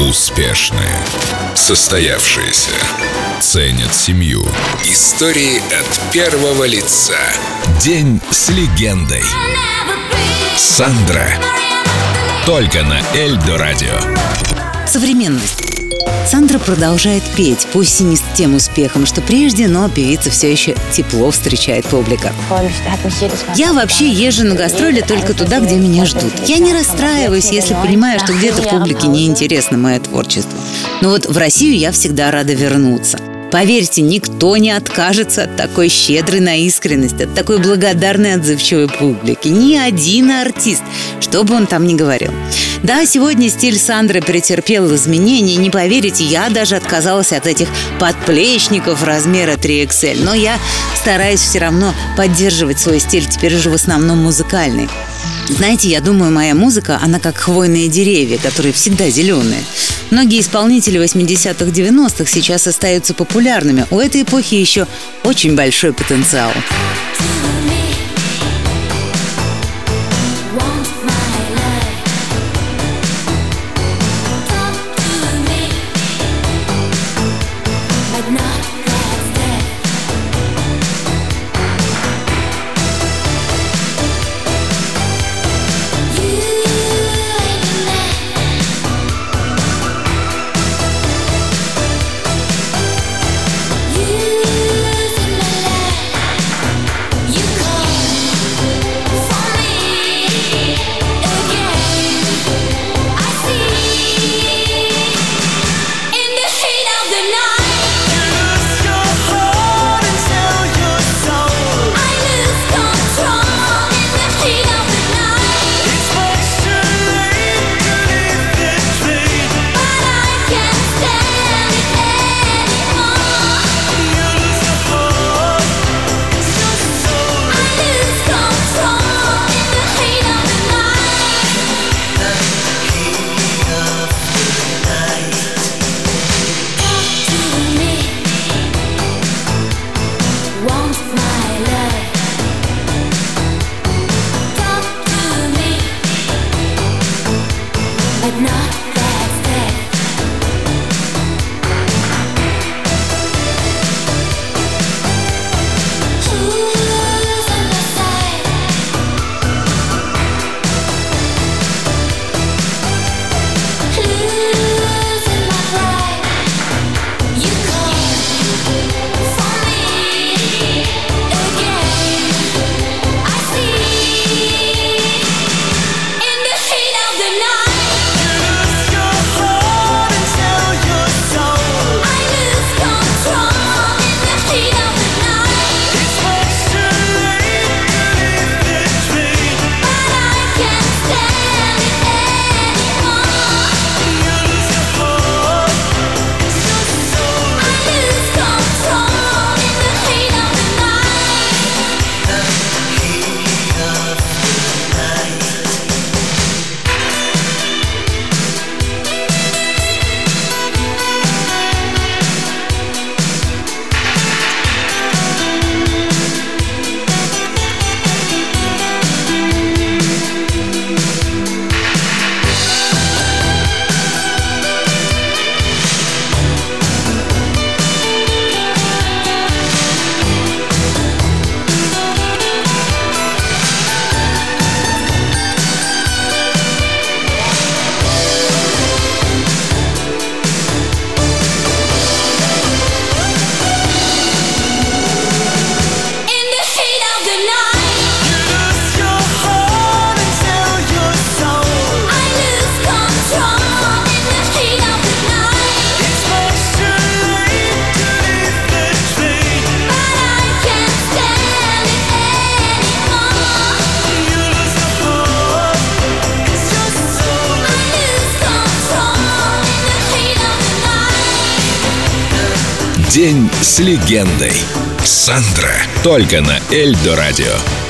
Успешные. Состоявшиеся. Ценят семью. Истории от первого лица. День с легендой. Сандра. Только на Эльдо радио. Современность. Сандра продолжает петь, пусть и не с тем успехом, что прежде, но певица все еще тепло встречает публика. Я вообще езжу на гастроли только туда, где меня ждут. Я не расстраиваюсь, если понимаю, что где-то в публике неинтересно мое творчество. Но вот в Россию я всегда рада вернуться. Поверьте, никто не откажется от такой щедрой на искренность, от такой благодарной отзывчивой публики. Ни один артист, что бы он там ни говорил. Да, сегодня стиль Сандры претерпел изменения. Не поверите, я даже отказалась от этих подплечников размера 3XL. Но я стараюсь все равно поддерживать свой стиль, теперь уже в основном музыкальный. Знаете, я думаю, моя музыка, она как хвойные деревья, которые всегда зеленые. Многие исполнители 80-х, 90-х сейчас остаются популярными. У этой эпохи еще очень большой потенциал. День с легендой. Сандра. Только на Эльдо радио.